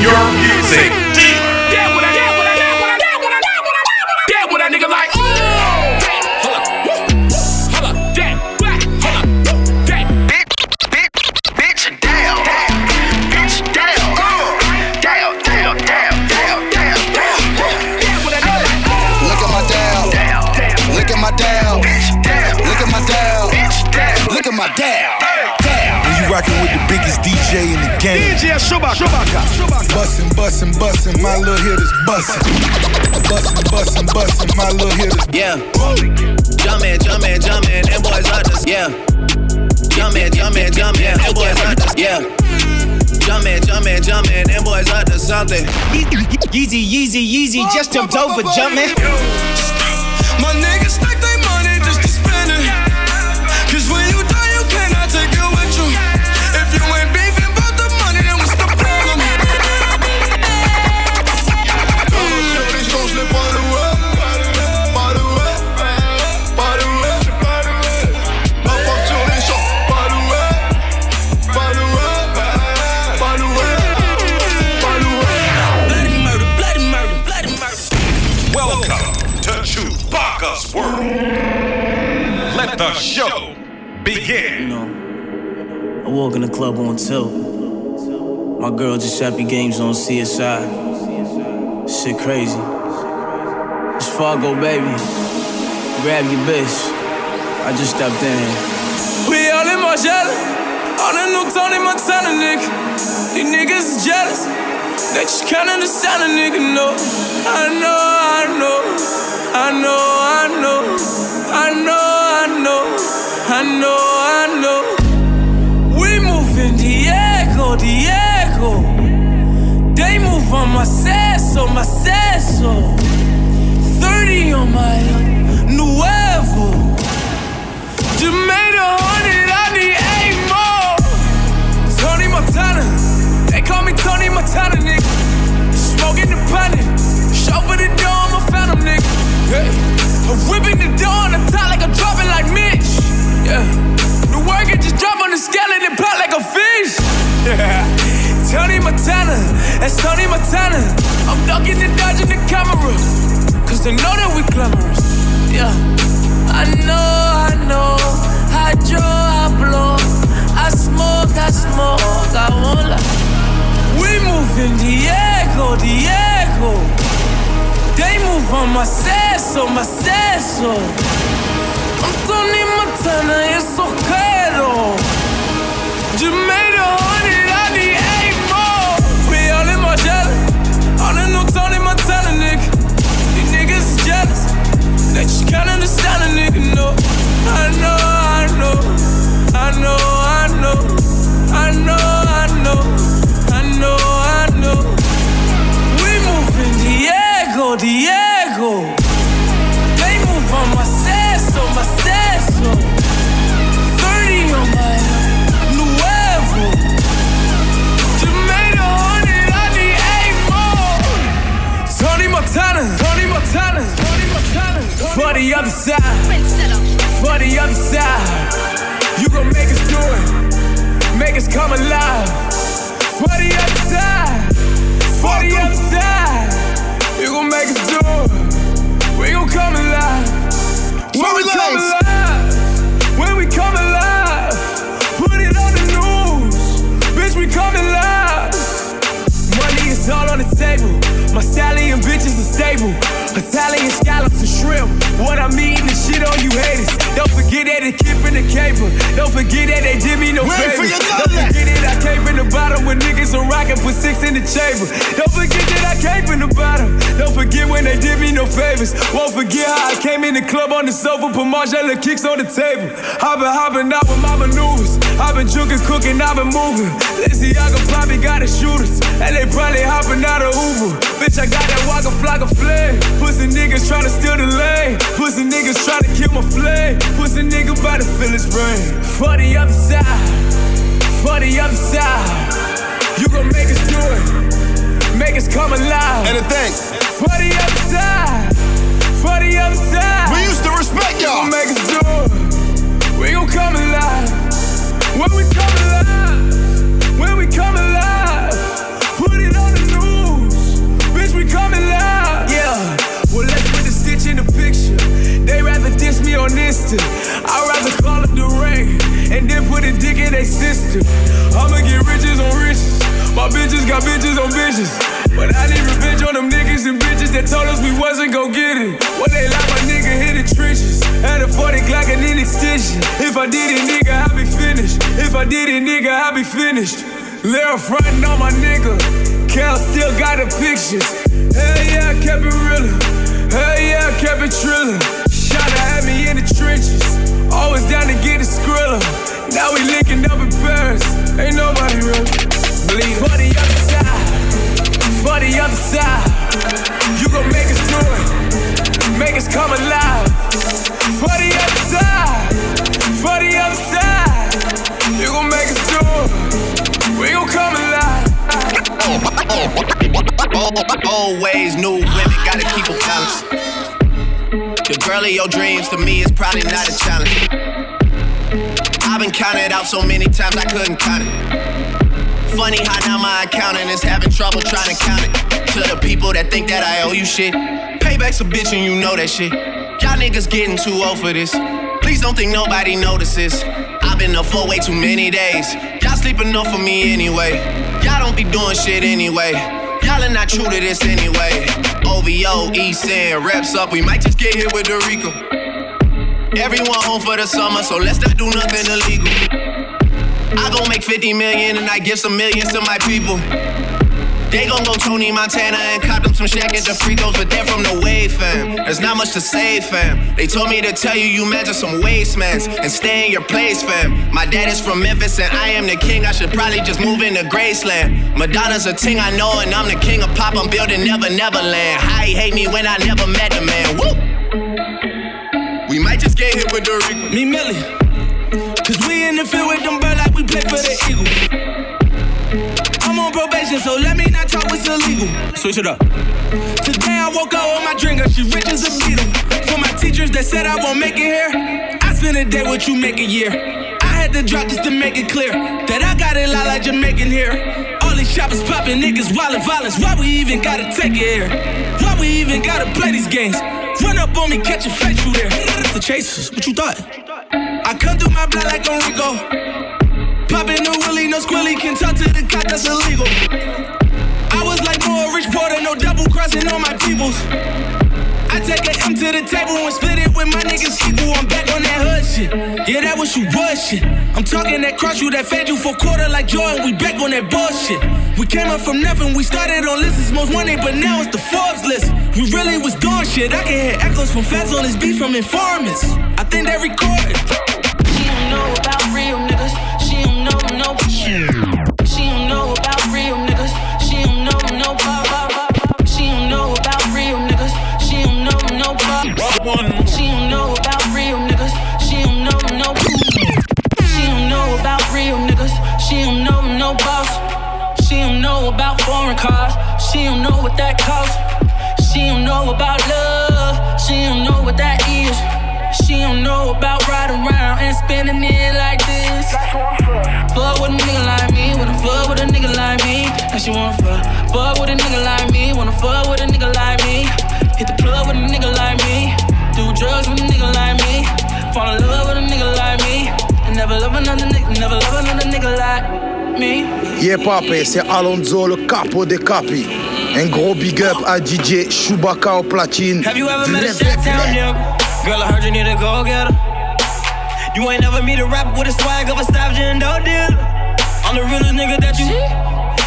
Your music game. DJ Chewbacca. Bussin', bussin', bussin', my little hit is bussin'. Bussin', bussin', bussin', my little hit is Yeah. Jumpin', jumpin', jumpin', them boys out this. Yeah. Jumpin', jumpin', jumpin', them boys out this. Yeah. Jumpin', jumpin', jumpin', them boys out to something. Yeezy, Yeezy, Yeezy, just jumped over jumping. My niggas stack they money just to spend it. The show begin. I walk in the club on tilt. My girl just happy games on CSI. Shit crazy. It's Fargo, baby. Grab your bitch. I just stepped in. We all in my Margiela. On a new Tony Montana, nigga. These niggas is jealous. They just can't understand a nigga, no. I know. I know, I know. I know, I know. I know, I know. We move in Diego, Diego. They move on my seso, my seso. 30 on my nuevo. Just made a hundred, I need eight more. Tony Montana, they call me Tony Montana, nigga. Smoking the planet, chauffeur the door, I'm a phantom, nigga. Hey, I'm whipping the door on the top like I'm dropping. Yeah, the work it just drop on the scale and it pop like a fish. Yeah, Tony Montana, that's Tony Montana. I'm ducking and dodging the camera, cause they know that we glamorous. Yeah, I know, I know. I draw, I blow. I smoke, I smoke. I won't lie. We move in Diego, Diego. They move on my seso, my seso. Montana, hundred, I need eight more. We all in Margiela, on a new Tony Montana. These niggas is jealous, can't understand a nigga, no. I know, I know, I know, I know, I know, I know, I know, I know. We move in Diego, Diego. Seso. 30 on my nuevo. Just made a hundred, I need eight more. Tony Montana, Tony Montana, Tony Montana. For the other side, for the other side. You gon' make us do it, make us come alive. For the other side, for the other side. You gon' make us do it, we gon' come alive. Italian scallops and shrimp. What I'm eating is shit on you haters. Don't forget that it came from the caper. Don't forget that they did me no Wait favors. Don't forget that I came from the bottom when niggas are rocking, put six in the chamber. Don't forget that I came from the bottom. Don't forget when they did me no favors. Won't forget how I came in the club on the sofa, put Margiela kicks on the table. I've been hopping out with my maneuvers. I've been drinking, cooking, I've been moving. Lizzie, I probably got the shooters. And they probably hopping out of Uber. Bitch, I got that Waka Flocka Flame. Pussy niggas tryna steal the lane. Pussy niggas tryna kill my flame. Pussy nigga by the feel his brain. For the other side. For the other side. You gon' make us do it. Make us come alive. And the thing, For the other side. For the other side. we used to respect You y'all. gon' make us do it. We gon' come alive. When we come alive, when we come alive, put it on the news. Bitch, we come alive. Yeah, well, let's put a stitch in the picture. They rather diss me on Insta. I'd rather call up the rain and then put a dick in their system. I'ma get riches on riches. My bitches got bitches on bitches. But I need revenge on them niggas and bitches that told us we wasn't gon' get it. What they like my nigga hit the trenches. Had a 40 Glock and an extension. If I did it, nigga, I be finished. If I did it, nigga, I be finished. Lil frontin' on my nigga. Cal still got the pictures. Hell yeah, I kept it realer. Hell yeah, I kept it trillin'. Shotta had me in the trenches. Always down to get the skrilla. Now we linking up in Paris. Ain't nobody real. Bleed for the other side. For the other side. You gon' make us do it. Make us come alive. For the other side. For the other side. You gon' make us do it. We gon' come alive. Always new women gotta keep a balance. The girl of your dreams to me is probably not a challenge. I've been counted out so many times I couldn't count it. Funny how now my accountant is having trouble trying to count it. To the people that think that I owe you shit. Payback's a bitch and you know that shit. Y'all niggas getting too old for this. Please don't think nobody notices. I've been up for way too many days. Y'all sleep enough for me anyway. Y'all don't be doing shit anyway. Y'all are not true to this anyway. OVO, East End, reps up. We might just get hit with the RICO. Everyone home for the summer, so let's not do nothing illegal. I gon' make 50 million and I give some millions to my people. They gon' go Tony Montana and cop them some shack at the free throws, but they're from the wave, fam. There's not much to say, fam. They told me to tell you you measure some wastemans and stay in your place, fam. My dad is from Memphis and I am the king. I should probably just move into Graceland. Madonna's a ting I know, and I'm the king of pop. I'm building Never Neverland. How he hate me when I never met the man. Woo! We might just get hit with the RICO. Me Millie. Cause we in the field with them we play for the Eagle. I'm on probation, so let me not talk what's illegal. Switch it up. Today I woke up with my drinker, she rich as a beetle. For my teachers that said I won't make it here, I spend a day what you make a year. I had to drop just to make it clear that I got it lot like Jamaican here. All these shoppers popping niggas, wild violence. Why we even gotta take it here? Why we even gotta play these games? Run up on me, catch a fight you there. The chasers, what you thought? I come through my blood like Enrico. No squilly, can talk to the cop, that's illegal. I was like more rich porter, no double crossing on my peoples. I take an M to the table and split it with my niggas equal. I'm back on that hood shit. Yeah, that was you was shit. I'm talking that cross you that fed you for quarter like Jordan. We back on that bullshit. We came up from nothing. We started on lists most wanted, but now it's the Forbes list. We really was doing shit. I can hear echoes from fans on this beat from informants. I think they recorded. Know about love. She don't know what that is. She don't know about riding around and spending it like this. Fuck with a nigga like me, wanna fuck with a nigga like me. And she wanna fuck, fuck with a nigga like me, wanna fuck with a nigga like me. Hit the club with a nigga like me, do drugs with a nigga like me. Fall in love with a nigga like me, and never love another nigga, never love another nigga like me. Yeah, papé, c'est Alonso, le capo des capis. Un gros big up à DJ Chewbacca au platine. Have you ever met a shot town nigga? Girl, I heard you need a go getter. You ain't never meet a rapper with a swag of a savage and dope dealer. I'm the realest nigga that you.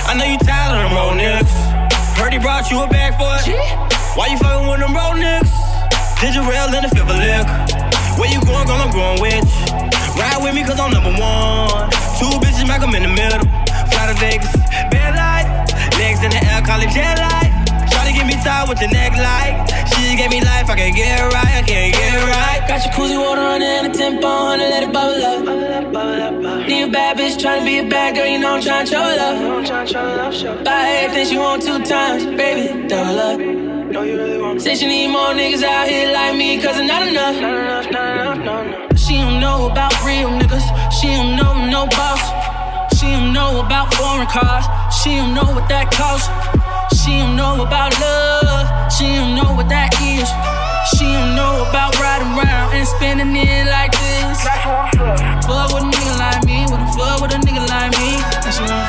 I know you tired of them road niggas. Heard he brought you a bag for it. Why you fucking with them road niggas? Did you rail in the fifth of liquor? Where you going, girl? I'm going with you. Ride with me, cause I'm number one. Two bitches, make 'em in the middle. Fly to Vegas, bed light. Legs in the air, call it jet light. Try to get me tied with your neck light. She gave me life, I can't get it right, I can't get it right. Got your koozie water running in a tempo, honey, let it bubble up. Need a bad bitch trying to be a bad girl, you know I'm trying to show love. Buy everything she want two times, baby, double up. Say she need more niggas out here like me, cause it's not enough. She don't know about real niggas, she don't know no boss. She don't know about foreign cars. She don't know what that costs. She don't know about love. She don't know what that is. She don't know about riding around and spending it like this. Fuck with a nigga like me. Wanna fuck with a nigga like me. And she won't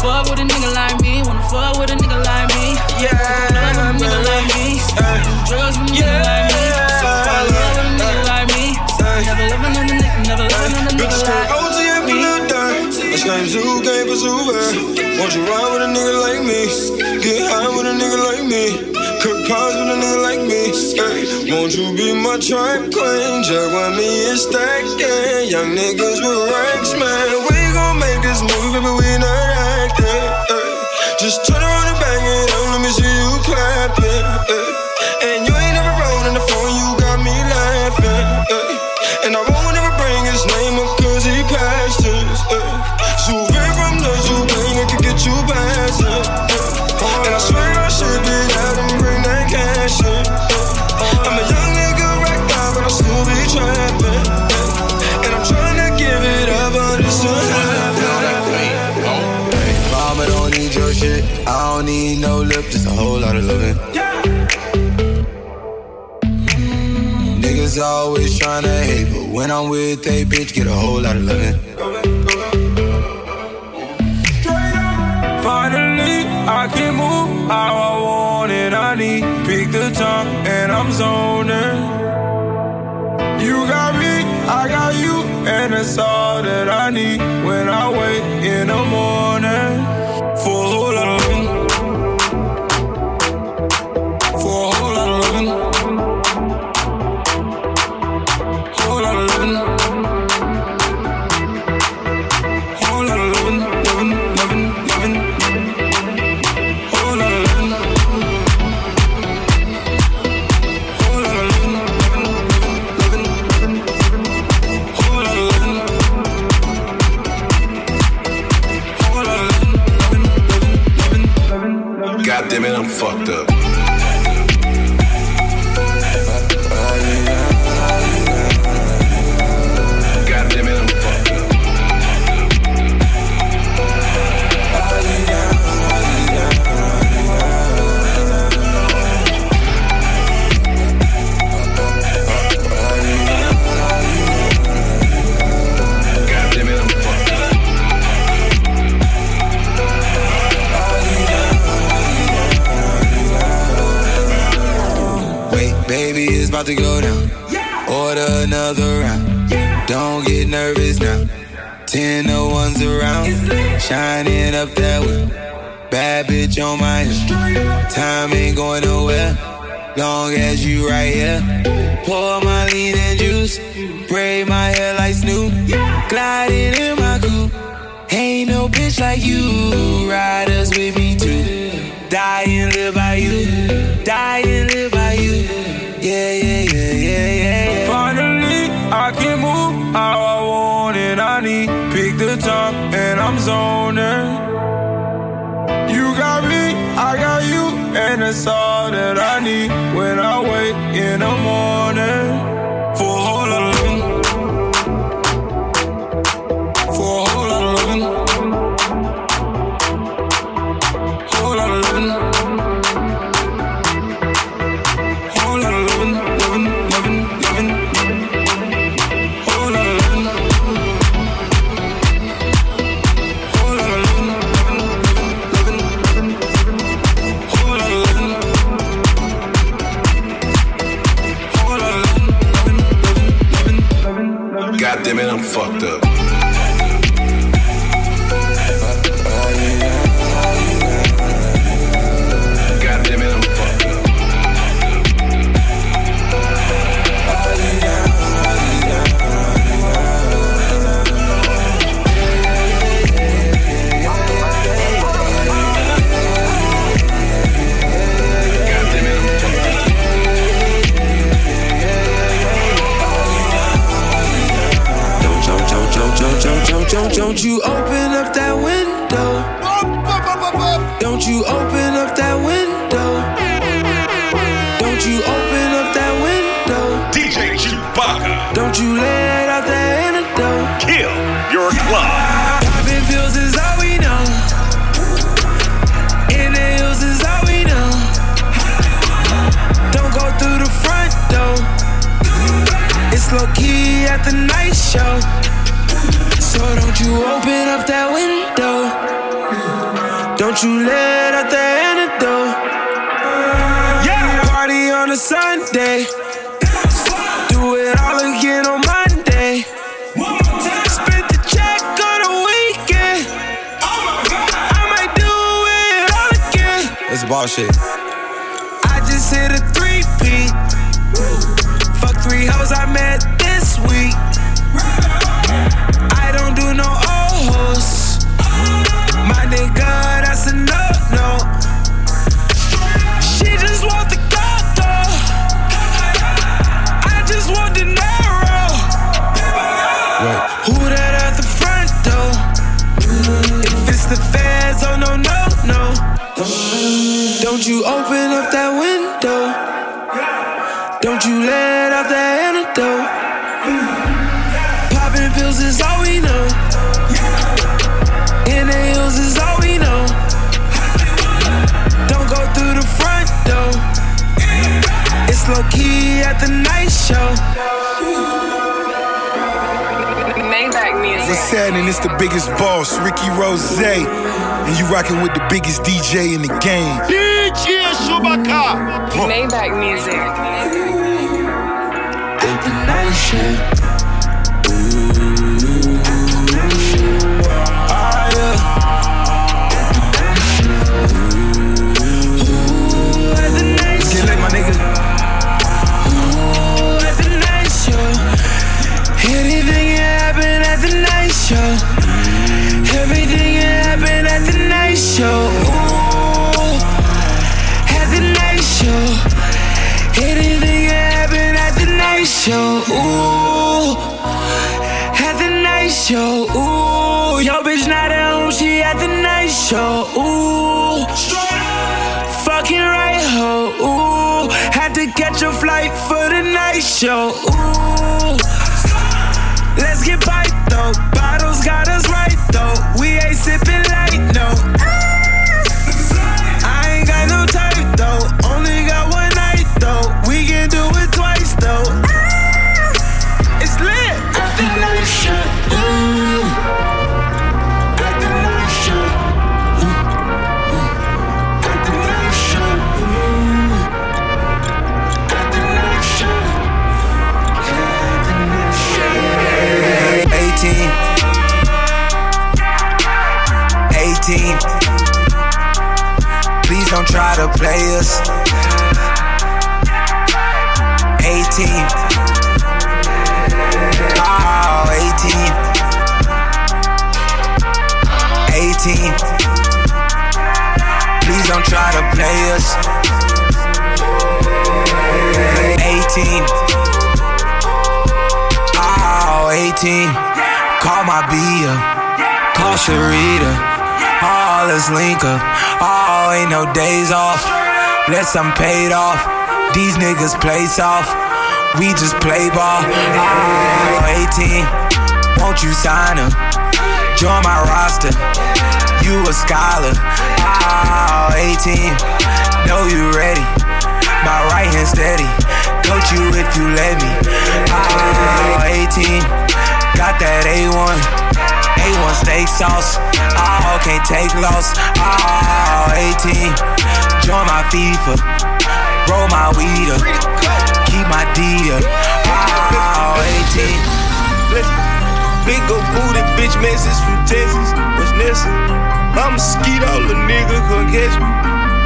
fuck with a nigga like me. Wanna fuck with a nigga like me. Yeah. Love with a nigga like me. Yeah. Drugs nigga like me. So I love a nigga like me. Never love another nigga. Never love another nigga like me. Bitch named Zoo gave us Uber. Won't you ride with a nigga like me? Get high with a nigga like me. Cook pies with a nigga like me. Hey, won't you be my tribe queen? Jack with me and stack gang. Young niggas with racks, man. We gon' make this movie, but we not acting. Hey, just turn around and back. niggas always tryna hate, but when I'm with a bitch, get a whole lot of loving. Finally, I can move how I want and I need. Pick the time and I'm zoning. You got me, I got you, and that's all that I need when I wake in the morning. At the night show. Maybach music. What's happening? It's the biggest boss, Ricky Rose. And you rocking with the biggest DJ in the game. DJ Chewbacca. Maybach music. At the night show. Show. Ooh, let's get bite though. Bottles got us right though. We ain't sipping try to play 18. Oh, 18. 18. Please don't try to play us. 18. Oh, 18. Call my Bia. Call Sharita. Oh, let's link up. Oh, ain't no days off. Let's I'm paid off. These niggas play soft. We just play ball. Oh, 18. Won't you sign up? Join my roster. You a scholar. Oh, 18. Know you ready. My right hand steady. Coach you if you let me. Oh, 18. Got that A1. A1 steak sauce. Oh, can't take loss. Oh, 18. Join my FIFA. Roll my weed up. Keep my D up. Oh, 18. Big old booty bitch message from Texas. What's next? I'm a skeet, all the nigga come catch me,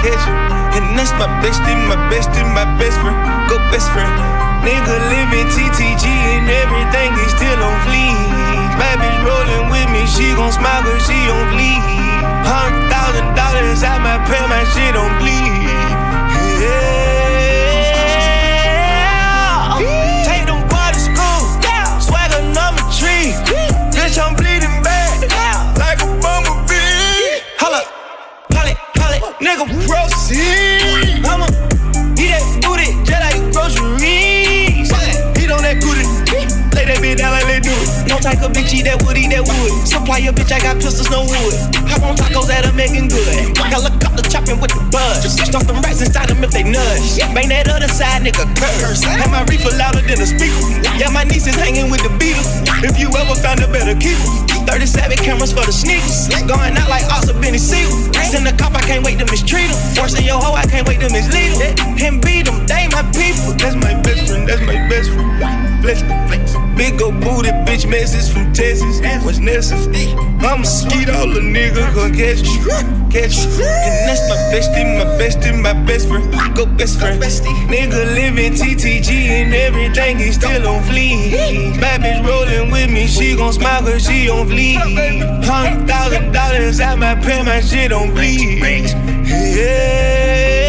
catch me. And that's my bestie, my bestie, my best friend, go best friend. Nigga living TTG and everything is still on fleek. Bad bitch rolling with me, she gon' smile cause she on fleek. Hundred thousand dollars at my pay, my shit on bleed. Yeah. Making good. Helicopter chopping with the buzz. Stuff them rats inside them if they nudge. Bang that other side, nigga, curse. Have my reefer louder than a speaker. Yeah, my niece is hanging with the Beatles. If you ever found a better keeper. 37 cameras for the sneakers. Going out like Oscar Benny Siegel. Send the cop, I can't wait to mistreat him. Than your hoe, I can't wait to mislead him. Him beat him, they my people. That's my best friend, that's my best friend. Flex, flex. Big old booty bitch message from Texas. What's necessary? I'm a skeet all the nigga gon' catch you. Catch you. And that's my bestie, my bestie, my best friend. Go best friend. Nigga living TTG and everything is still on fleek. Bad bitch rolling with me, she gon' smile cause she on fleek. Hundred thousand dollars at my pen, my shit on bleed. Yeah.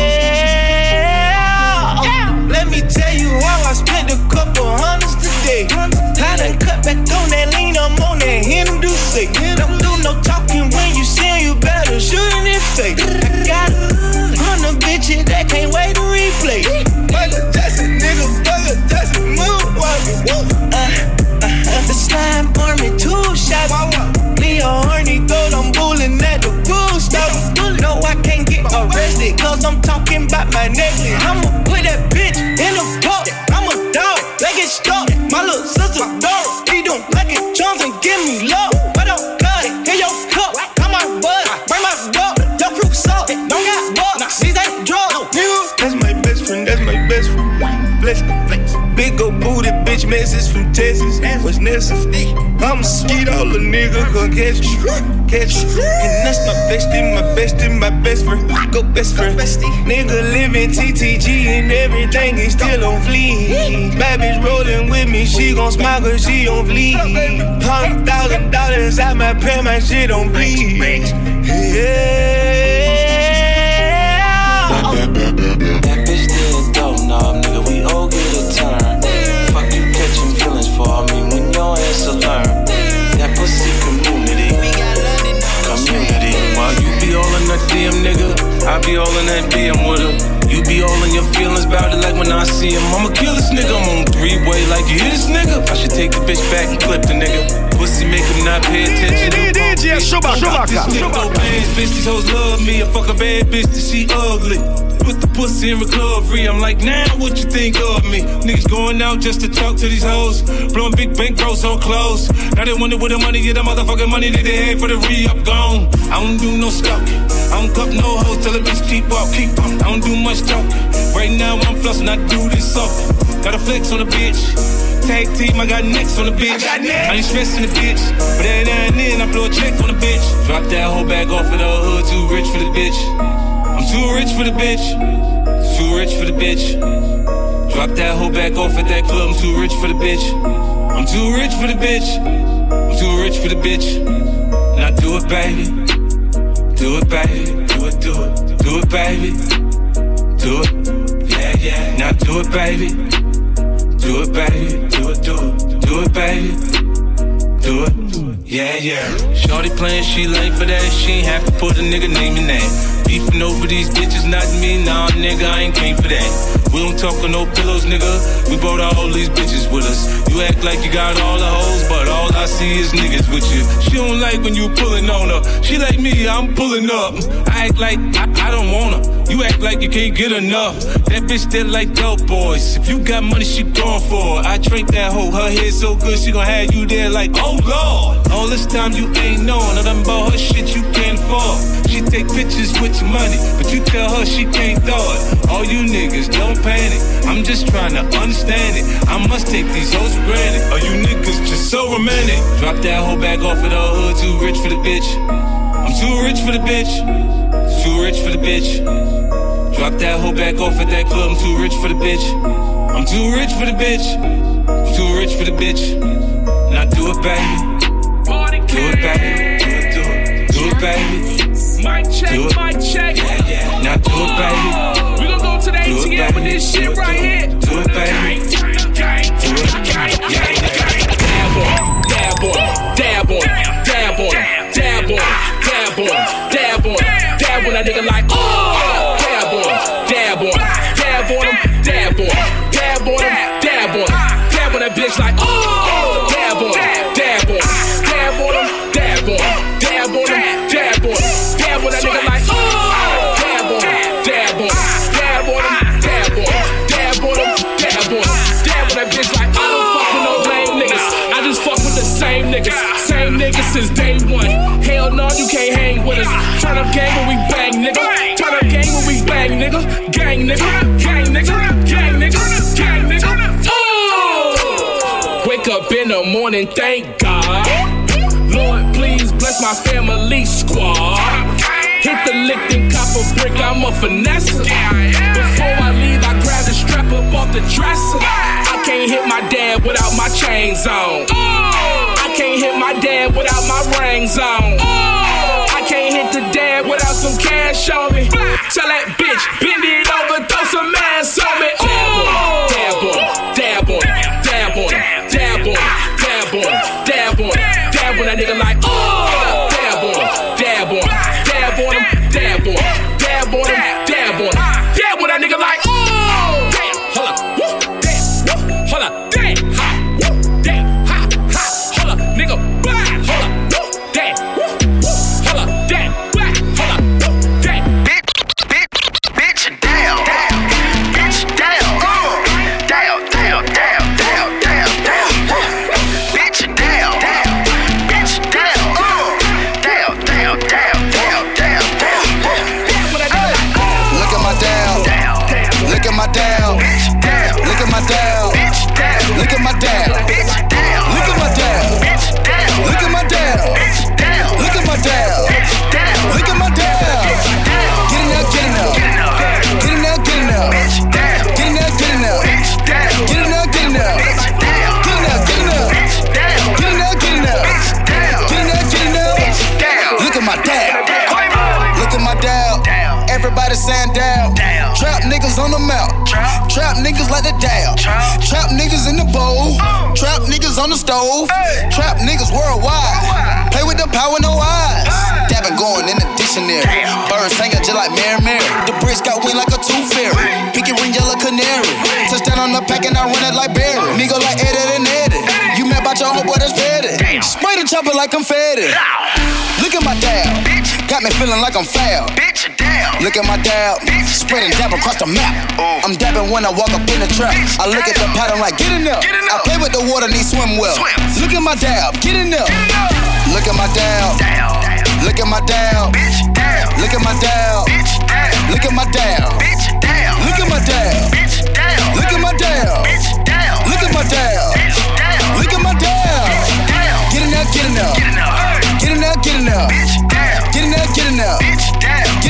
I done cut back on that lean, I'm on that Hindu say. Don't do no talking when you see you better shoot in it face. I got a hundred bitches that can't wait to replay. Michael Jackson, nigga, Michael Jackson, moonwalking. Uh, uh, uh, the slime army, two shots. Me a horny goat, I'm bullying at the pool stop. No, I can't get arrested, cause I'm talking about my necklace. I'ma put Big old booty bitch message from Texas. What's necessary? I'm a skeet all the nigga gon' catch you. Catch you. And that's my bestie, my bestie, my best friend. Go best friend. Nigga living TTG and everything is still on fleek. Bad bitch rolling with me, she gon' smile cause she on fleek. Hundred thousand dollars at my pen, my shit on bleed. Yeah. DM, nigga, I be all in that DM with her. You be all in your feelings about it like when I see him. I'ma kill this nigga, I'm on three way like you hear this nigga. I should take the bitch back and clip the nigga. Pussy make him not pay attention. DJ Chewbacca. This nigga go bands, bitch, these hoes love me. I fuck a bad bitch she ugly. Put the pussy in recovery. I'm like, now what you think of me? Niggas going out just to talk to these hoes. Blowing big bankrolls on clothes. Now they wonder where the money get the motherfucking money that they had for the re-up gone. I don't do no stalking. I don't cup no hoes till the bitch keep up, keep up. I don't do much talking. Right now I'm flossing, I do this often. Got a flex on the bitch. Tag team, I got next on the bitch. I, ain't stressing the bitch. But every now and then I blow a check on the bitch. Drop that whole bag off of the hood, too rich for the bitch. I'm too rich for the bitch. Too rich for the bitch. Drop that whole bag off at that club, I'm too rich for the bitch. I'm too rich for the bitch. I'm too rich for the bitch. Now do it, baby. Do it, baby. Do it, do it. Do it, baby. Do it. Yeah, yeah. Now do it, baby. Do it, baby. Do it, do it. Do it, baby. Do it. Yeah, yeah. Shorty playing, she late for that. She ain't have to put a nigga name in that. Beefing over these bitches, not me. Nah, nigga, I ain't came for that. We don't talk on no pillows, nigga. We brought all these bitches with us. You act like you got all the hoes, but all I see is niggas with you. She don't like when you pulling on her. She like me, I'm pulling up. I act like I, I don't want her. You act like you can't get enough. That bitch that like dope boys. If you got money, she going for it. I drink that hoe. Her head so good, she gon' have you there like, oh lord. All this time you ain't knowing. Done bought her shit you can't afford. She take pictures with your money, but you tell her she can't throw it. All you niggas don't panic. I'm just trying to understand it. I must take these hoes for granted. All you niggas just so romantic. Drop that hoe back off of the hood, too rich for the bitch. I'm too rich for the bitch. Rich for the bitch. Drop that hoe back off at that club. I'm too rich for the bitch. I'm too rich for the bitch. I'm too rich for the bitch. Now do it, baby. Do it, baby. Do it, do it. Do it, baby. Mic check, Do it. mic check. Yeah, yeah. Now do it, baby. We gon' go to the ATM with this shit it, right do it. here. Do it, baby. Do it. Yeah, yeah. Dab on, dab on, dab on, dab on, dab on, dab on, dab on, dab on that nigga like oh, dab on, dab on, dab on him, dab on, dab on him, dab on, dab on that bitch like oh, dab on, dab on, dab on him, dab on, dab on him, dab on, dab on that nigga like oh, dab on, dab on, dab on dab on, dab on dab on, dab on that bitch like I don't fuck with no lame niggas. I just fuck with the same niggas, same niggas, since day one. Turn up gang when we bang, nigga. Turn up gang when we bang, nigga. Gang, nigga. Gang, nigga. Gang, nigga. Gang, nigga. Oh! Wake up in the morning, thank God. Lord, please bless my family squad. Hit the lick and cop a brick, I'm a finesse. Before I leave, I grab the strap up off the dresser. I can't hit my dad without my chains on. I can't hit my dad without my rings on. Can't hit the dad without some cash on me. Tell that bitch, bend it over, throw some ass on me. Dab on, Dab on, dab on, dab on, dab on, dab on, dab on, dab on that nigga like, Trap niggas the down. Trap niggas in the bowl. Trap niggas on the stove. Trap niggas worldwide. Play with the power, no eyes. Dabbing going in the dictionary. Birds singing just like Mary Mary. The bricks got wing like a tooth fairy. Pinky ring yellow canary. Touchdown on the pack and I run it like Barry. Nigga like Eddie and Eddie. You mad about your homeboy that's petty. Spray the chopper like confetti. Look at my dab. Got me feeling like I'm foul. Look at my dab, spreading dab across the map. Ooh. I'm dabbing when I walk up in the trap. I look damn. at the pattern like, get in there. Get. I play with the water, need swim well. Swim. Look at my dab, get in there. Look at my dab. Look at my dab. Look at my dab. Look at my dab. Look at my dab. Look at my dab. Look at my dab. Look at my dab. Get in there, get in there. Get in there, get in there. Get in there, get in there.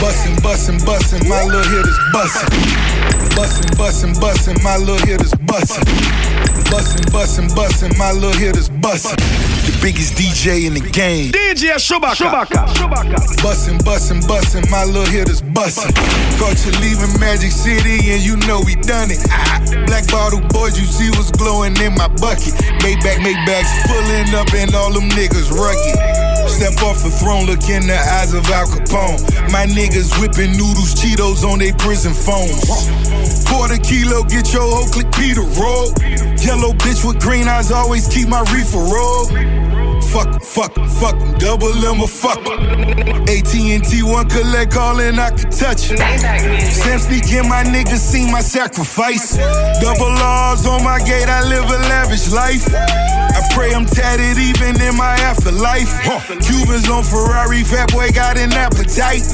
Bussin', bussin', bussin', my little hit is bussin'. Bussin', bussin', bussin', my little hit is bussin'. Bussin', bussin', bussin', my little hit is bussin'. The biggest DJ in the game. DJ Chewbacca. Bussin', bussin', bussin', my little hit is bussin'. Caught you leaving Magic City and you know we done it. Ah, Black bottle boys, you see what's glowing in my bucket. Maybach, Maybach's pulling up and all them niggas rugged. Step off the throne, look in the eyes of Al Capone. My niggas whipping noodles, Cheetos on they prison phones. Quarter kilo, get your whole click Peter roll. Yellow bitch with green eyes, always keep my reefer roll. Fuck fuck fuck double M or fuck. AT&T one collect all and I can touch it. Sam sneak in, my niggas seen my sacrifice. Double R's on my gate, I live a lavish life. I pray I'm tatted even in my afterlife. Huh. Cubans on Ferrari, fat boy got an appetite.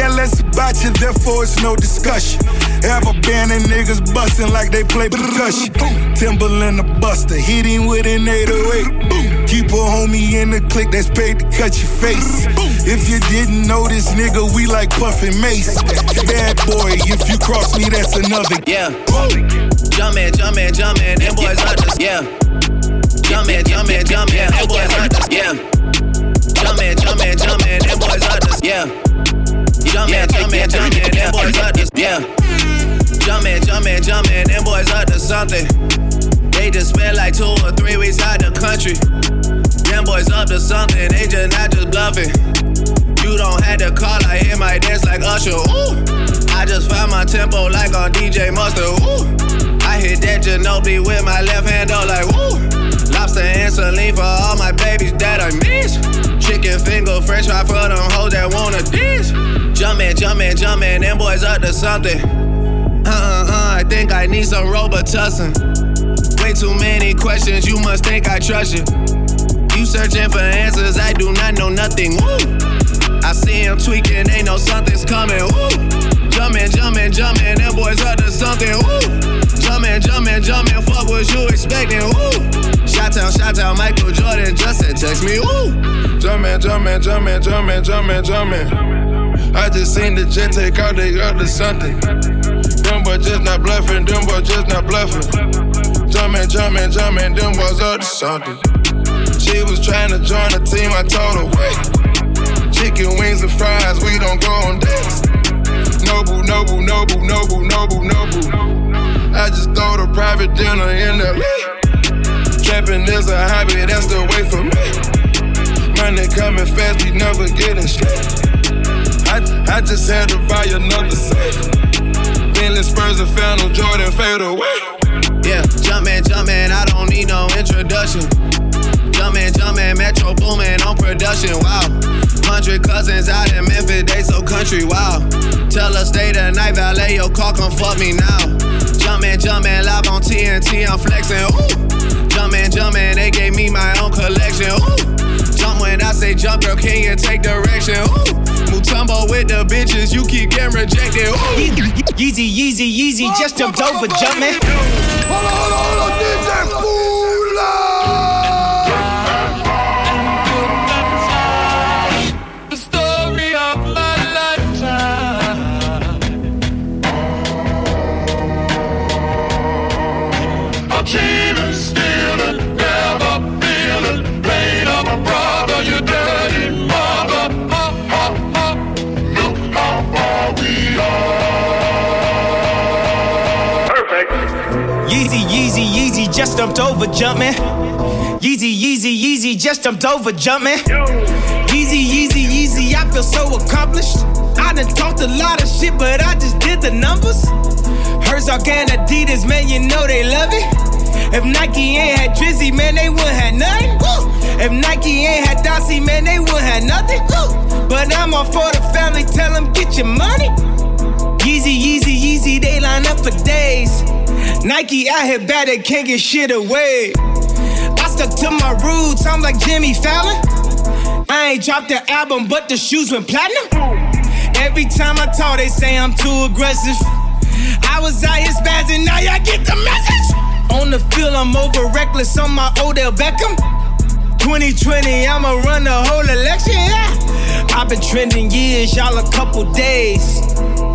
Care less about you, therefore it's no discussion. Have a band of niggas bustin' like they play percussion. Timberland the buster, hit him with an 808. Keep a homie in the clique that's paid to cut your face. If you didn't know this nigga, we like Puff and Mase. Bad boy, if you cross me, that's another. Yeah. Jumpin', jumpin', jumpin', them boys are just, yeah. Jumpin', jumpin', jumpin', them boys are just, yeah. Jumpin', jumpin', jumpin', them boys are just, yeah. Jumpin', jumpin', jumpin', them boys are just, yeah. Jumpin', jumpin', jumpin', them boys up to something. They just spent like two or three weeks out the country. Them boys up to something, they just not just bluffing. You don't have to call, I hear my dance like Usher. Ooh, I just found my tempo like on DJ Mustard. Ooh, I hit that Ginobili with my left hand, though, like woo. Lobster and saline for all my babies that I miss. Chicken finger, french fry for them hoes that wanna dance. Jumpin', jumpin', jumpin', them boys up to something. Uh uh uh, I think I need some Robitussin. Way too many questions, you must think I trust you. You searching for answers, I do not know nothing. Woo! I see him tweaking, they know something's coming. Woo! Jumpin', jumpin', jumpin', them boys up to something. Woo! Jumpin', jumpin', jumpin', fuck what you expecting. Woo! Shot town, shot town, Michael Jordan just said text me. Woo! Jumpin', jumpin', jumpin', jumpin', jumpin', jumpin'. I just seen the jet take out, up to something. Them boys just not bluffing, them boys just not bluffing. Jumpin', jumpin', jumpin', them boys up to something. She was trying to join the team, I told her wait. Chicken wings and fries, we don't go on dates. Noble, noble, noble, noble, noble, noble. I just throw the private dinner in LA. Trapping is a hobby, that's the way for me. Money coming fast, we never getting straight. I, I just had to buy another safe. Bentley Spurs and Phantom Jordan fade away. Yeah, jumpin', jumpin', I don't need no introduction. Jumpin', jumpin', Metro boomin' on production, wow. Hundred cousins out in Memphis, they so country, wow. Tell her stay the night, valet your car, come fuck me now. Jumpin', jumpin', live on TNT, I'm flexin', ooh. Jumpin', jumpin', they gave me my own collection, ooh. Jump when I say jump, girl, can you take direction, ooh. Mutombo with the bitches, you keep getting rejected, ooh. Yeezy, Yeezy, Yeezy, just jumped over, jumpin'. Hold on, hold on, hold on, DJ Pula! Jumped over, jumpin'. Yeezy, Yeezy, Yeezy, just jumped over, jumpin'. Yeezy, Yeezy, Yeezy, I feel so accomplished. I done talked a lot of shit, but I just did the numbers. Herzog and Adidas, man, you know they love it. If Nike ain't had Drizzy, man, they wouldn't have nothing. Woo! If Nike ain't had Dossie, man, they wouldn't have nothing. Woo! But I'm all for the family, tell them get your money. Yeezy, Yeezy, Yeezy, they line up for days. Nike out here bad, they can't get shit away. I stuck to my roots, I'm like Jimmy Fallon. I ain't dropped the album, but the shoes went platinum. Every time I talk, they say I'm too aggressive. I was out here spazzing, now y'all get the message. On the field, I'm over reckless on my Odell Beckham. 2020, I'ma run the whole election, yeah. I've been trending years, y'all a couple days.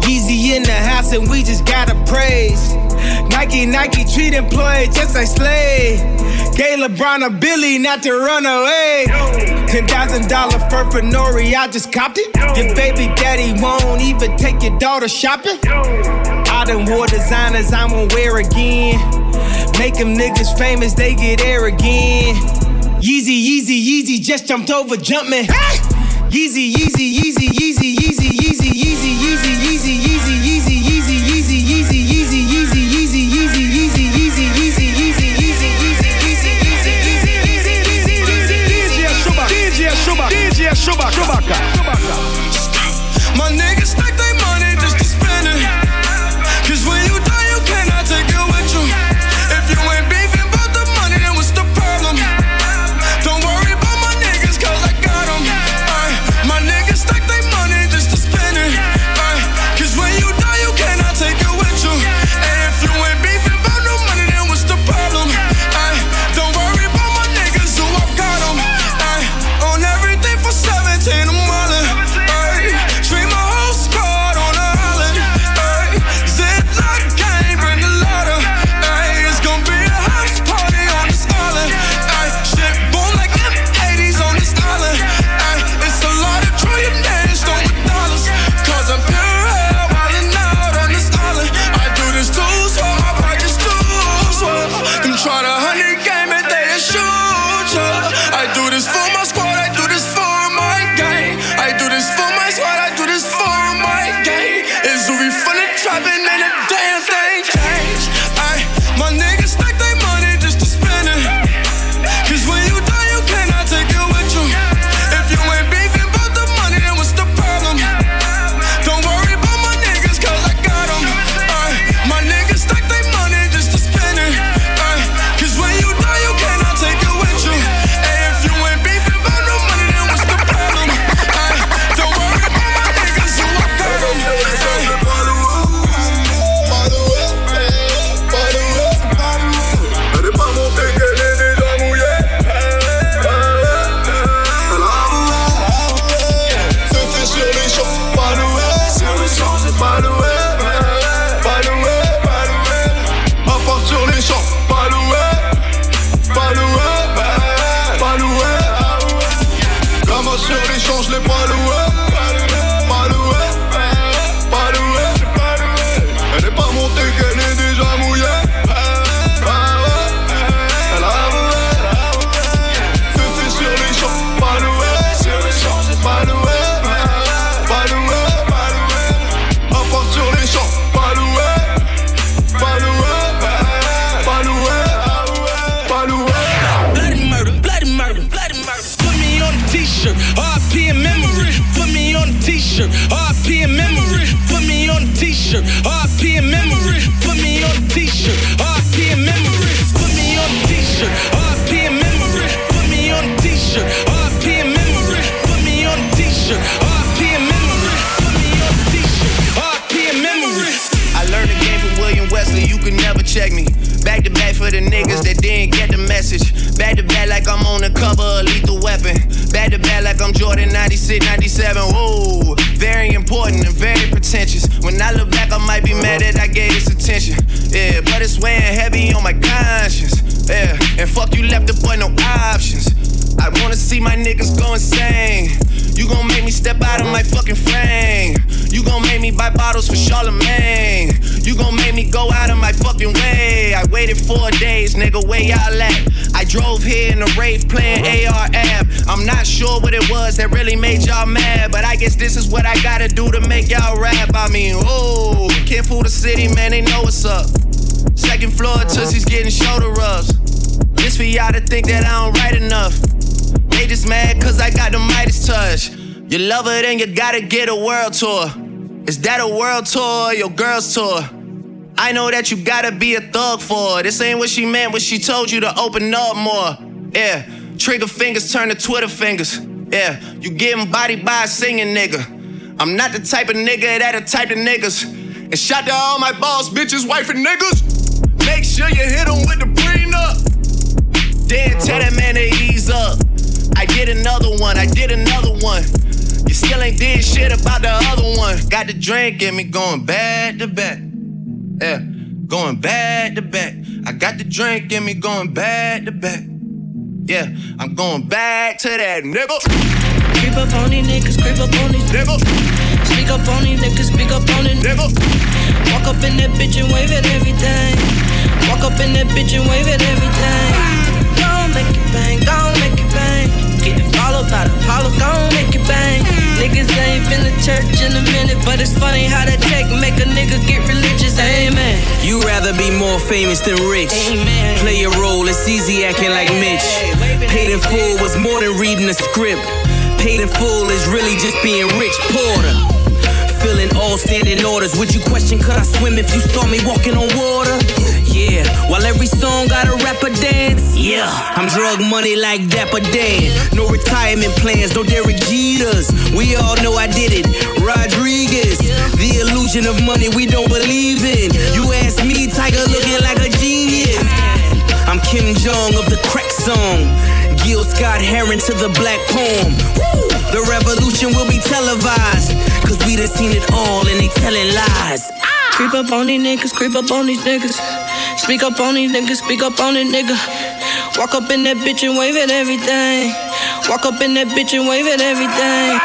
Yeezy in the house, and we just gotta praise. Nike, Nike, treat employee just like slave. Gay LeBron a Billy, not to run away. Ten thousand dollar fur for Nori, I just copped it. Your baby daddy won't even take your daughter shopping. I done wore designers I won't wear again. Make them niggas famous, they get air again. Yeezy, Yeezy, Yeezy just jumped over jumping. Yeezy, Yeezy, Yeezy, Yeezy, Yeezy, Yeezy, Yeezy, Yeezy. Chewbacca. Chewbacca. Drove here in a rave playing uh-huh. AR app. I'm not sure what it was that really made y'all mad, but I guess this is what I gotta do to make y'all rap. I mean, oh, can't fool the city, man, they know what's up. Second floor, uh-huh. Tussie's getting shoulder rubs. This for y'all to think that I don't write enough. They just mad cause I got the Midas touch. You love her, then you gotta get a world tour. Is that a world tour or your girl's tour? I know that you gotta be a thug for her. This ain't what she meant when she told you to open up more. Yeah, trigger fingers turn to Twitter fingers. Yeah, you getting body by a singing nigga. I'm not the type of nigga that a type of niggas. And shout to all my boss bitches, wife and niggas. Make sure you hit them with the prenup. Then tell that man to ease up. I did another one, I did another one. You still ain't did shit about the other one. Got the drink in me going back to back. Yeah, going back to back. I got the drink in me going back to back. Yeah, I'm going back to that nigga. Creep up on these niggas, creep up on these niggas. Speak up on these niggas, speak up on it. Nigga. Walk up in that bitch and wave at everything. Walk up in that bitch and wave at everything. Getting followed by the Apollo, gon' make it bang. Niggas ain't been to church in a minute, but it's funny how that tech make a nigga get religious. Amen. You rather be more famous than rich. Amen. Play a role, it's easy acting like Mitch. Paid in full was more than reading a script. Paid in full is really just being rich. Porter. Filling all standing orders. Would you question could I swim if you saw me walking on water? Yeah, while every song got a rapper dance. Yeah, I'm drug money like Dapper Dan. No retirement plans, no Derek Jeters. We all know I did it. Rodriguez, the illusion of money we don't believe in. You ask me, Tiger looking like a genius. I'm Kim Jong of the crack song. Gil Scott Heron to the black poem. Woo! The revolution will be televised. Cause we done seen it all and they telling lies. Creep up on these niggas, creep up on these niggas. Speak up on these niggas, speak up on it, nigga. Walk up in that bitch and wave at everything. Walk up in that bitch and wave at everything.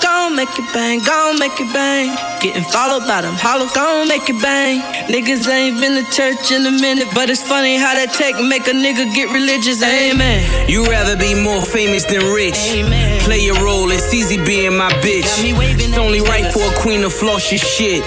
Gon' make it bang, gon' make it bang. Getting followed by them hollow, gon' make it bang. Niggas ain't been to church in a minute, but it's funny how that tech make a nigga get religious. Amen. You rather be more famous than rich. Play your role, it's easy being my bitch. It's only right for a queen to floss your shit.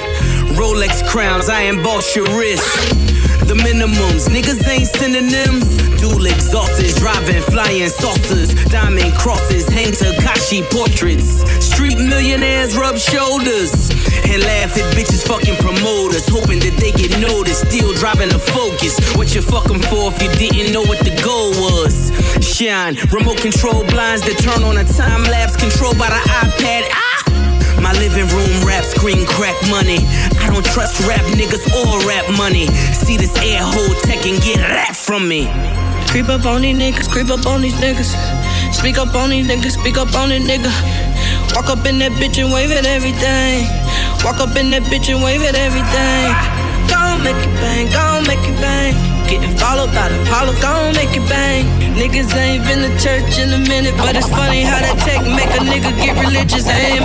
Rolex crowns, I emboss your wrist. The minimums, niggas ain't synonyms. Dual exhausters, driving, flying saucers, diamond crosses, hang Takashi portraits. Street millionaires rub shoulders and laugh at bitches fucking promoters, hoping that they get noticed. Still driving a focus. What you fucking for if you didn't know what the goal was? Shine, remote control blinds that turn on a time lapse controlled by the iPad. Ah! My living room rap screen crack money. I don't trust rap niggas or rap money. See this air hole tech and get rap from me. Creep up on these niggas, creep up on these niggas. Speak up on these niggas, speak up on it, nigga. Walk up in that bitch and wave at everything. Walk up in that bitch and wave at everything. Gon' make it bang, gon' make it bang. Getting followed by the Apollo, gon' make it bang. Niggas ain't been to church in a minute, but it's funny how that tech make a nigga get religious. Amen.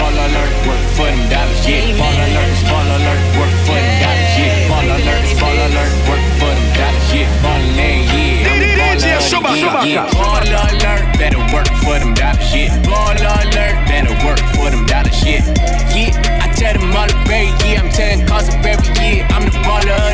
Ball alert, work for them dollars, yeah. Ball alert, ball alert, work for them dollars, yeah. Ball alert, ball alert, work for them dollars, yeah. Ballin' ain't, yeah. I'm a baller of the year, yeah. Ball alert, better work for them dollars, yeah. Ball alert, better work for them dollars, yeah. Yeah, I tell them all the berry, yeah. I'm telling cause of every year. I'm the baller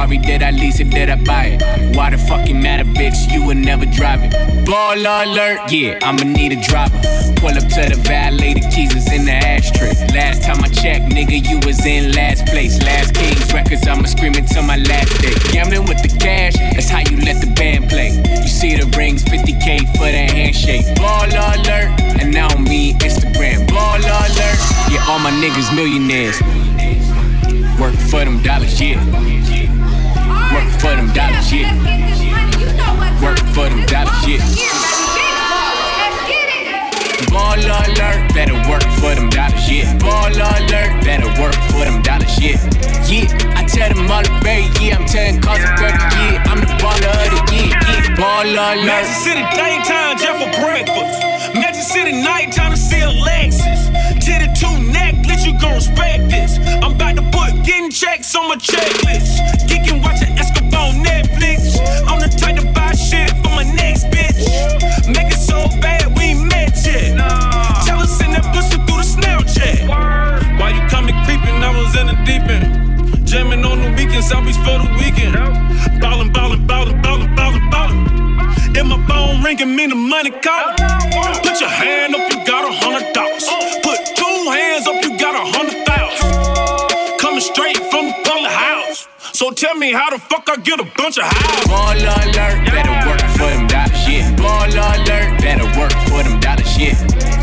Ferrari, did I lease it, did I buy it? Why the fucking matter, bitch? You would never drive it. Ball alert, yeah, I'ma need a driver. Pull up to the valet, the keys is in the ashtray. Last time I checked, nigga, you was in last place. Last Kings records, I'ma scream until my last day. Gambling with the cash, that's how you let the band play. You see the rings, 50k for the handshake. Ball alert, and now me Instagram. Ball alert, yeah, all my niggas millionaires. Work for them dollars, yeah. Work for them dollars, yeah. Work for them dollars, yeah. Baller alert, better work for them dollars, yeah. Baller alert, better work for them dollars, yeah. Yeah, I tell them all the bay, yeah. I'm telling cause of better, yeah. I'm the baller of the year, yeah. Baller alert. Magic City daytime just for breakfast. Magic City nighttime to see Alexis. Titty two necklace, you gon' respect this. I'm about to put getting checks on my checklist. Geeking watching Escobar on Netflix. I'm the type to buy shit for my next bitch. Make it so bad we ain't met yet. Tell us send that pussy through the Snapchat. Why you coming creeping? I was in the deep end. Jamming on the weekends, South Beach for the weekend. Ballin', ballin', ballin', phone ringing, mean the money call. Put your hand up, you got a hundred dollars. Put two hands up, you got a hundred thousand. Coming straight from the bullet house. So tell me how the fuck I get a bunch of houses. Baller alert, better work for them dollar shit. Baller alert, better work for them dollar shit.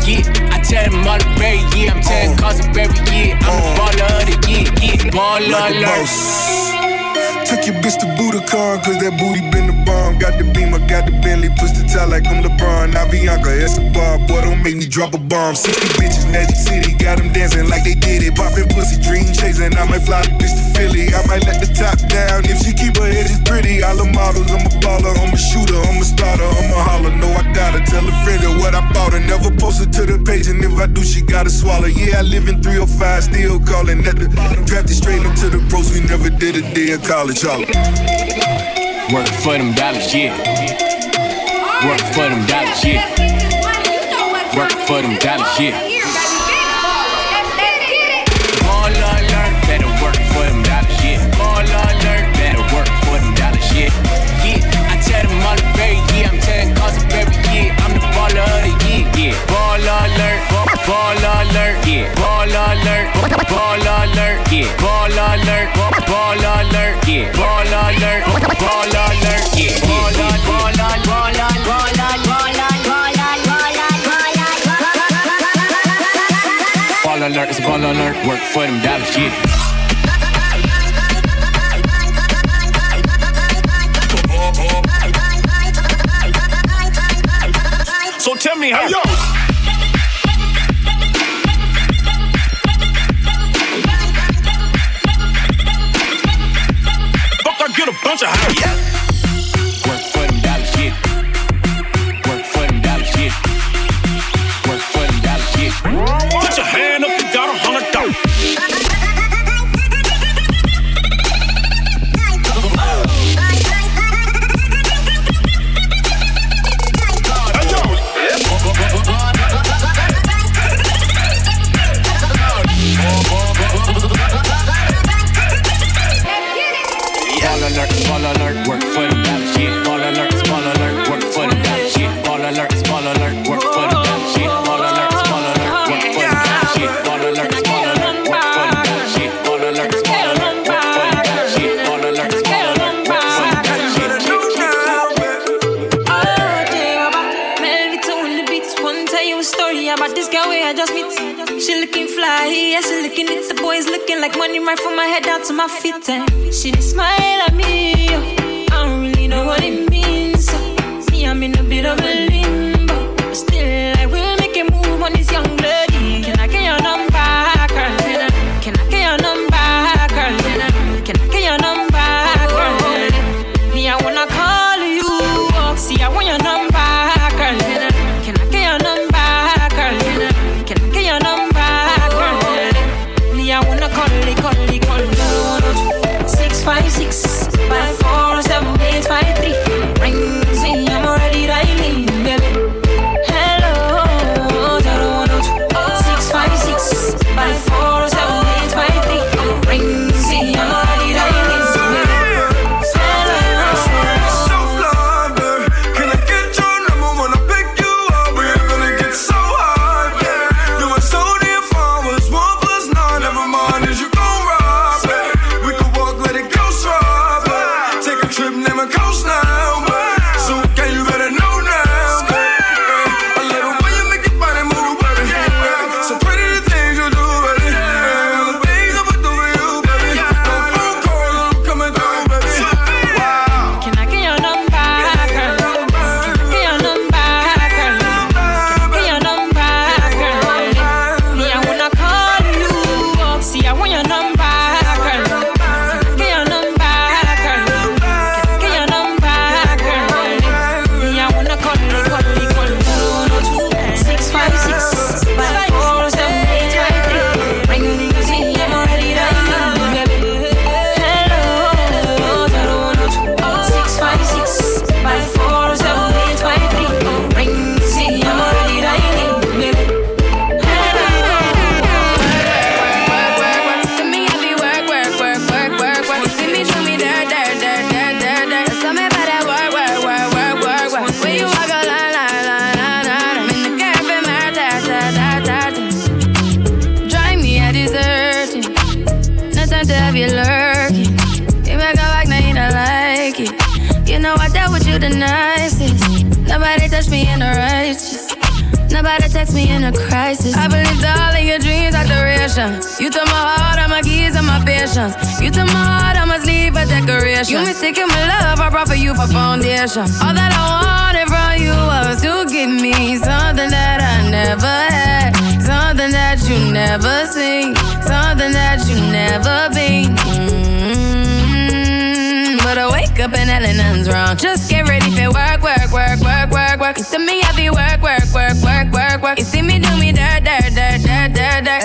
Yeah, I tell them all the berry, yeah. I'm telling oh. cause of berry, yeah. I'm the oh. baller of the year, yeah. Baller like alert. boss. Took your bitch to boot Budokan, cause that booty been the bomb. Got the beamer, got the Bentley, push the tie like I'm LeBron. Avianca, Escobar, boy, don't make me drop a bomb. 60 bitches, Magic City, got them dancing like they did it. Poppin' pussy, dream chasing. I might fly the bitch to Philly. I might let the top down if she keep her edges pretty. All the models, I'm a baller, I'm a shooter, I'm a starter, I'm a holler. No, I gotta tell a friend of what I bought her. Never post her to the page, and if I do, she gotta swallow. Yeah, I live in 305, still calling at the drafted straight up to the pros. We never did a day of college, holler. Work for them dollars, yeah. Work for them dollars, yeah. Work for them dollars, yeah. Alert, ba- baller alert, yeah. Baller alert, ba- baller alert, yeah. Baller alert, ba- baller alert, yeah. Baller alert, ba- baller alert, yeah. Baller, baller, baller, baller, baller, baller, Ball alert, it's ball alert. Work for them dollars, yeah. So tell me how. Yo. Get a bunch of houses. Looking like money right from my head down to my feet. And she dey smile at me. oh. I don't really know what it means.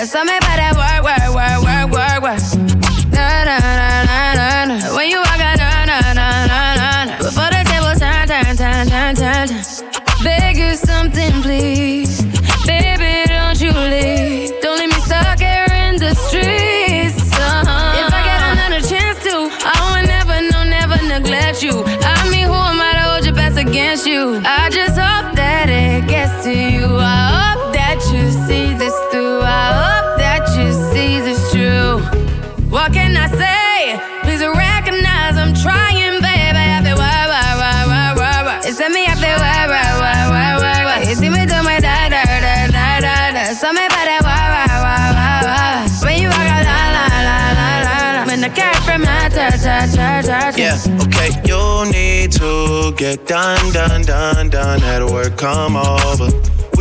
There's something work, work, work, work, work, work. Na na na na na na. When you walk out, na na na na na na. Before the tables turn, turn, turn, turn, turn, turn. Beg you something, please. Baby, don't you leave. Don't leave me stuck here in the streets. Uh-huh. If I get another chance to, I would never, no, never neglect you. I mean, who am I to hold your best against you? I Yeah, okay. You need to get done, done, done, done. At work, come over.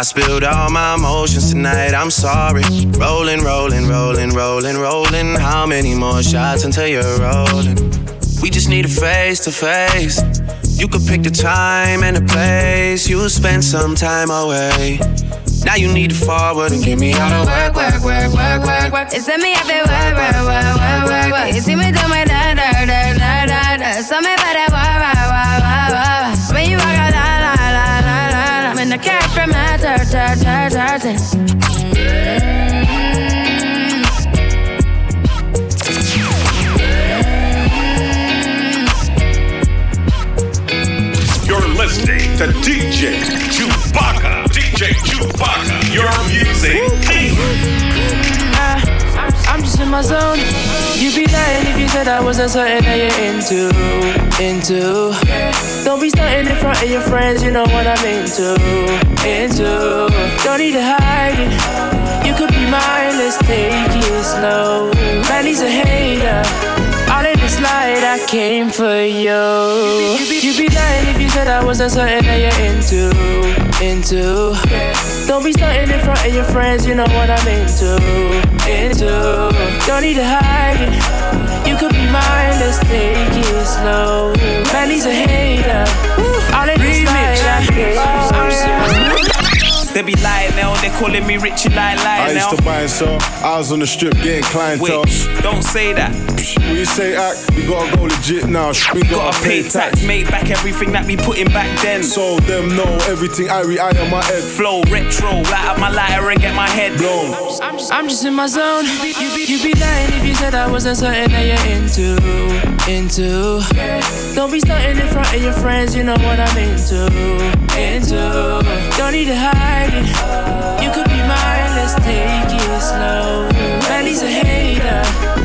I spilled all my emotions tonight, I'm sorry. Rolling, rolling, rolling, rolling, rolling. How many more shots until you're rolling? We just need a face to face. You could pick the time and the place. You'll spend some time away. Now you need to forward and get me out of work, work, work, work, work, work. It's me, feel work, work, work, work, work. You see me do my da, da, da, da, da, that work, work, work, la, la. When the cat from my tur, tur, tur, tur. You're listening to DJ Chewbacca. DJ Chewbacca. Your music. In my zone. You'd be lying if you said I wasn't something that you're into, into. Don't be starting in front of your friends, you know what I'm into, into. Don't need to hide it. You could be mine, let's take it slow. Man, he's a hater. All in this light, I came for you. You'd be lying if you said I wasn't something that you're into, into. Don't be starting in front of your friends, you know what I'm into, into. Don't need to hide it. You could be mine, let's take it slow. Man, he's a hater. All in this light, I for you. They be lying now, they calling me Richie Lie Lie I now. used to buy and sell. I was on the strip getting clientele. Wait, don't say that. When you say act, we gotta go legit now. We gotta, Gotta pay tax, make back everything that we put in back then. So them know everything I re I on my head. Flow retro, light up my lighter and get my head blown. I'm just, I'm just in my zone. You be, you be lying if you said I wasn't certain that you're into, into. Don't be starting in front of your friends, you know what I'm into, into. Don't need to hide it. You could be mine, let's take it slow. Man, he's a hater.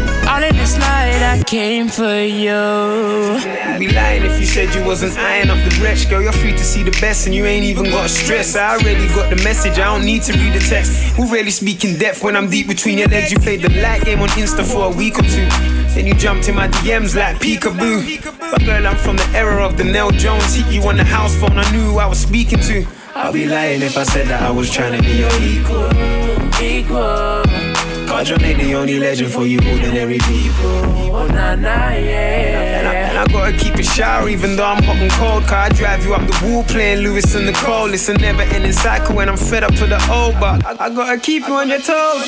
Came for you. You'd be lying if you said you wasn't eyeing up the wretch. Girl, you're free to see the best and you ain't even got stress. I already got the message, I don't need to read the text. Who really speak in depth when I'm deep between your legs? You played the light game on Insta for a week or two. Then you jumped in my DMs like peekaboo. But girl, I'm from the era of the Nell Jones. Hit you on the house phone, I knew who I was speaking to. I'll be lying if I said that I was trying to be your equal. Equal. Your name the only legend for you ordinary people. Oh, nah, nah, yeah. And I, and I gotta keep it shower even though I'm hot and cold. Cause I drive you up the wall playing Lewis and Nicole. It's a never ending cycle when I'm fed up to the old, but I, I gotta keep you on your toes.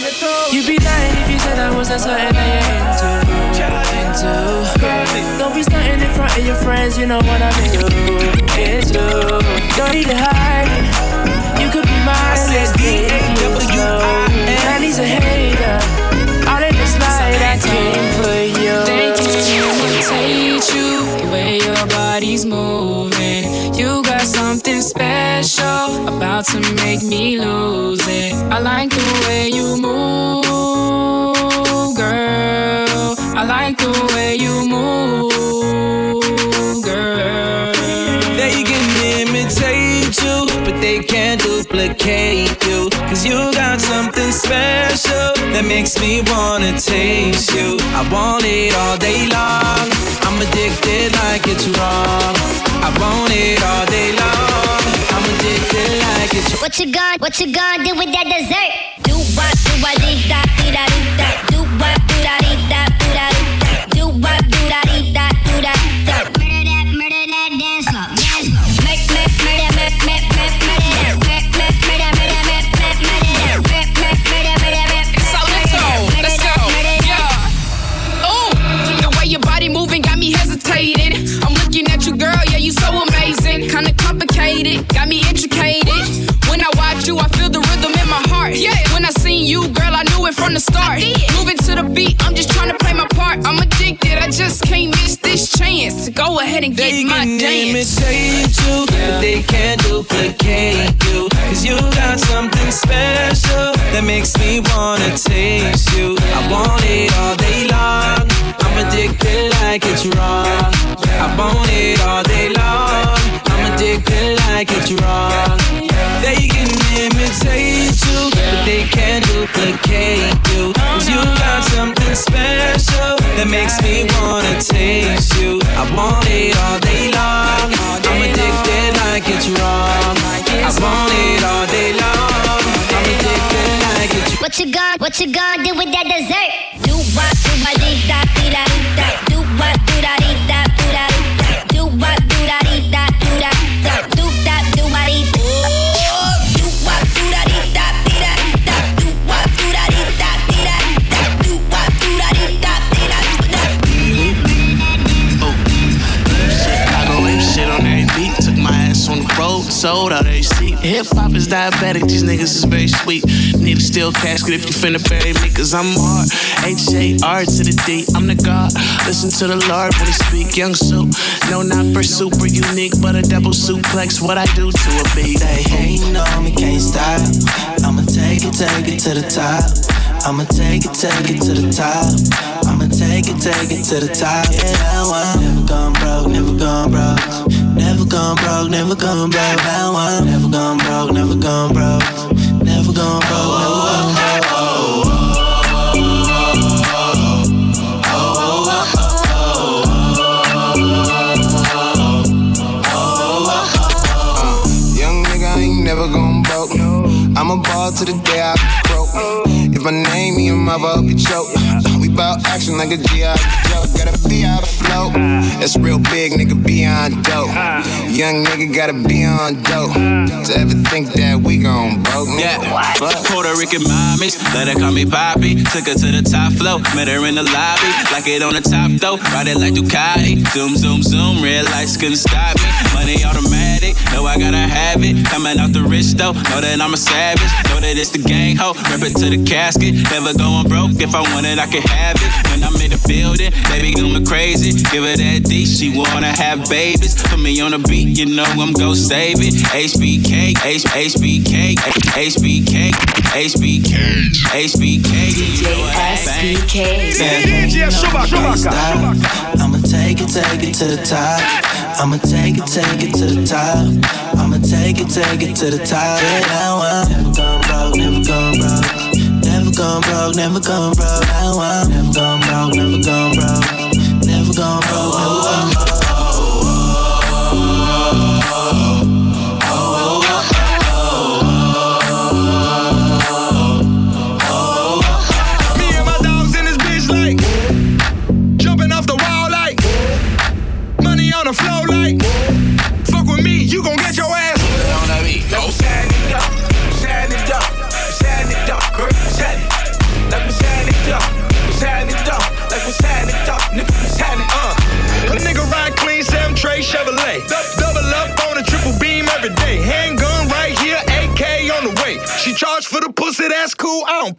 You'd be lying if you said I wasn't something that you're into. Into. Don't be starting in front of your friends, you know what I'm into. Into. Don't need to hide. You could be mine. that D-A-W-I-N. Daddy's a hater. You the way your body's moving. You got something special about to make me lose it. I like the way you move, girl. I like the way you move, girl. They can imitate you, but they can't duplicate you. Cause you got something special that makes me wanna taste you. I want it all day long. I'm addicted like it's wrong. I want it all day long. I'm addicted like it's wrong. What you gon' what you gon' do with that dessert? Do what do what dee da dee da. Do what complicated, got me intricated. When I watch you, I feel the rhythm in my heart. Yeah. When I seen you, girl, I knew it from the start. Moving to the beat, I'm just trying to play my part. I'm addicted, I just can't miss this chance to go ahead and get They my can dance. imitate you, but they can't duplicate you. Cause you got something special that makes me wanna taste you. I want it all day long. I'm addicted like it's wrong. I want it all day long. Addicted like it's wrong. They can imitate you, but they can't duplicate you. Cause you got something special that makes me wanna taste you. I want it all day long. I'm addicted like it's wrong. I want it all day long. I'm addicted like it's What you gon' what you gon' do with that dessert? Do what do what dee da dee da. Do what do Hip hop is diabetic, these niggas is very sweet. Need a steel casket if you finna bury me, cause I'm hard. H A R to the D, I'm the God. Listen to the Lord when he speak, young soup. No, not for super unique, but a double suplex. What I do to a beat. They hating on me, can't stop. I'ma take it, take it to the top. I'ma take it, take it to the top. I'ma take it, take it to the top. Yeah. Never gone broke, never gone broke. Never gone broke, never gone broke. That one. Never gone broke, never gone broke. Never gone broke, never gone broke. Uh, I ain't never gon' broke. I'm a ball to the day I I name me your mother, I'll be choke. We bout action like a G.I. Joe. Gotta be out float. That's real big, nigga, beyond dope. Young nigga gotta be on dope. To ever think that we gon' broke, nigga. Yeah, Fuck. Puerto Rican mommies, let her call me Poppy. Took her to the top floor, met her in the lobby. Like it on the top though, ride it like Ducati. Zoom, zoom, zoom, red lights couldn't stop me. Money automatic, know I gotta have it. Coming out the wrist though, know that I'm a savage. Know that it's the gang ho, rip it to the casket. Never going broke, if I want it, I can have it. When I'm in the building, baby going crazy. Give her that D, she wanna have babies. Put me on the beat, you know I'm gon' save it. HBK, H, HBK, HBK, HBK, HBK. I'ma take it, take it to the top. I'ma take it, take it to the top. I'ma take it, take it to the top. Yeah, that one. Never gone broke, never gone broke. Never gone broke, never gone broke. That one. Never gone broke, never gone broke. Never gone broke, never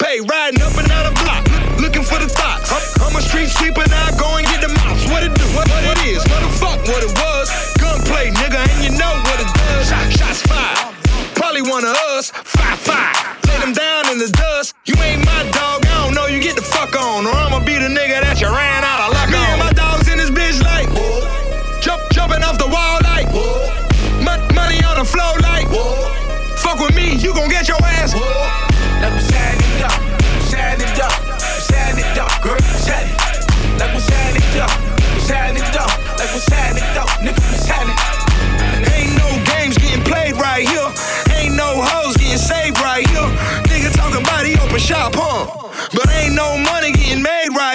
day, riding up and out of block, looking for the thoughts. I'm a street sweeper, now I go and get the mops. What it do? What, what it is? What the fuck? What it was? Gunplay, nigga, and you know what it does. Shot, shots fired. Probably one of us. Five,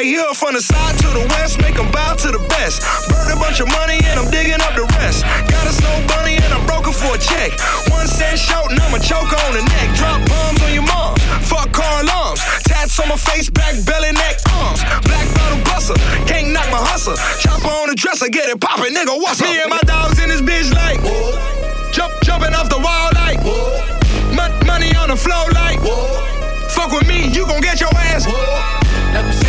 right here. From the side to the west, make 'em bow to the best. Burn a bunch of money and I'm digging up the rest. Got a snow bunny and I'm broken for a check. One cent short and I'ma choke on the neck. Drop bombs on your mom. Fuck car alarms. Tats on my face, back, belly, neck, arms. Black bottle buster. Can't knock my hustle. Chopper on the dresser, get it poppin', nigga. What's up? Me and my dogs in this bitch like. Whoa. Jump, jumping off the wall like. Mon- money on the floor like. Whoa. Fuck with me, you gon' get your ass. Like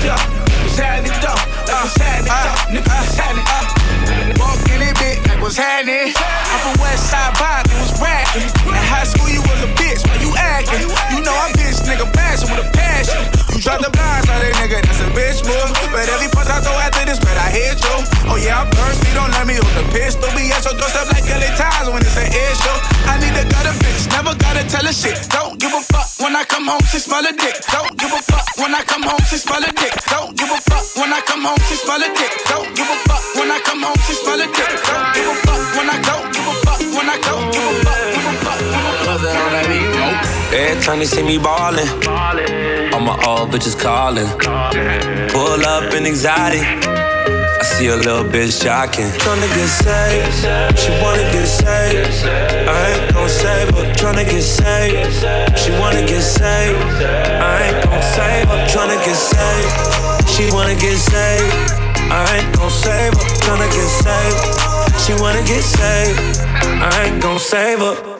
we shine it up, shine it up, uh, like we shine it up, uh, nigga, we shine up. Uh, Walk in it, bitch, like what's happening? I'm from West Side Bond, it was rapping. In high school, you was a bitch, why you acting? You know I'm bitch, nigga, passion with a passion. You drop the blinds on that nigga, that's a bitch move. But every punch I throw after this, bet I hit you. Oh yeah, I'm thirsty, don't let me hold the pistol. Be at your doorstep like LA Times when it's an issue. I need to a bitch, never gotta tell a shit. Don't give a fuck when I come home, she smell a dick. Don't give a fuck when I come home, she smell a dick. Don't give a fuck when I come home, she smell a dick. Don't give a fuck when I come home, she smell a dick. Don't give a fuck when I don't give a fuck when I don't give a fuck, Every time they see me ballin', all my old bitches callin'. Pull up in anxiety. I see a little bitch jocking. Tryna get saved, she wanna get saved. I ain't gon' save her. Tryna get saved, she wanna get saved. I ain't gon' save her. Tryna get saved, she wanna get saved. I ain't gon' save her. Tryna get saved, she wanna get saved. I ain't gon' save her.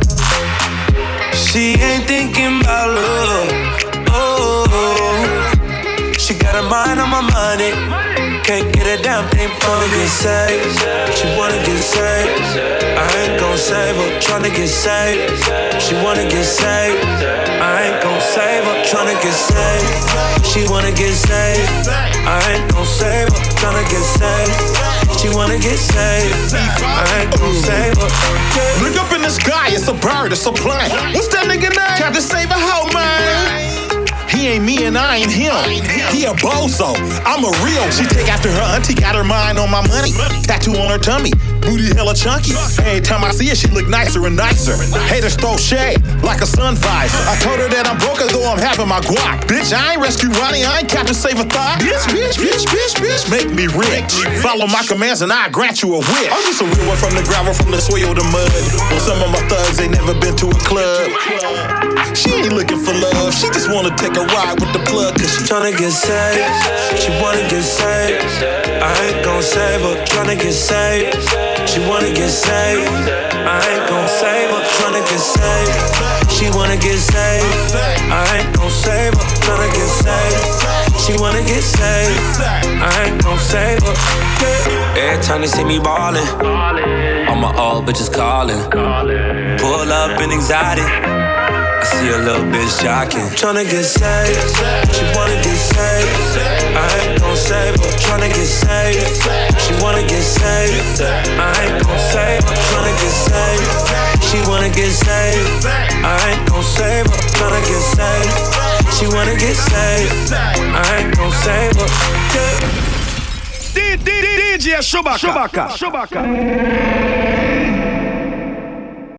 She ain't thinking about love. Oh, she got her mind on my money. Can't get a damn thing from to get. She wanna get saved. I ain't gon' save her. Tryna get saved. She wanna get saved. I ain't gon' save her. Tryna get saved. She wanna get saved. I ain't gon' save her. Tryna get saved. She wanna get saved. I ain't gon' save her. Look up in the sky, it's a bird, it's a plane. What's that nigga name? Captain Save a hoe, man. He ain't me and I ain't him. He a bozo. I'm a real. She take after her auntie, got her mind on my money. Tattoo on her tummy, booty hella chunky. Every time I see her, she look nicer and nicer. Haters throw shade like a sun visor. I told her that I'm broke though I'm having my guac. Bitch, I ain't rescue Ronnie, I ain't Captain Save a thought. Bitch, bitch, bitch, bitch, bitch, make me rich. Follow my commands and I grant you a wish. I'm just a real one from the gravel, from the soil to mud. Well, some of my thugs ain't never been to a club. She ain't looking for love, she just wanna take a ride with the plug, cause she tryna get saved. She wanna get saved. I ain't gon' save her. Tryna get saved. She wanna get saved. I ain't gon' save her. Tryna get saved. She wanna get saved. I ain't gon' save her. Tryna get saved. She wanna get saved. I ain't gon' save her. Every time they see me ballin', all my old bitches callin'. Pull up in anxiety. I see a little bitch jocking. Tryna get saved. She wanna get saved. I ain't gon' save her. Tryna get saved. She wanna get saved. I ain't gon' save her. Tryna get saved. She wanna get saved. I ain't gon' save her. Tryna get saved. She wanna get saved. I ain't gon' save her. Yeah. DJ Chewbacca. Chewbacca. Chewbacca.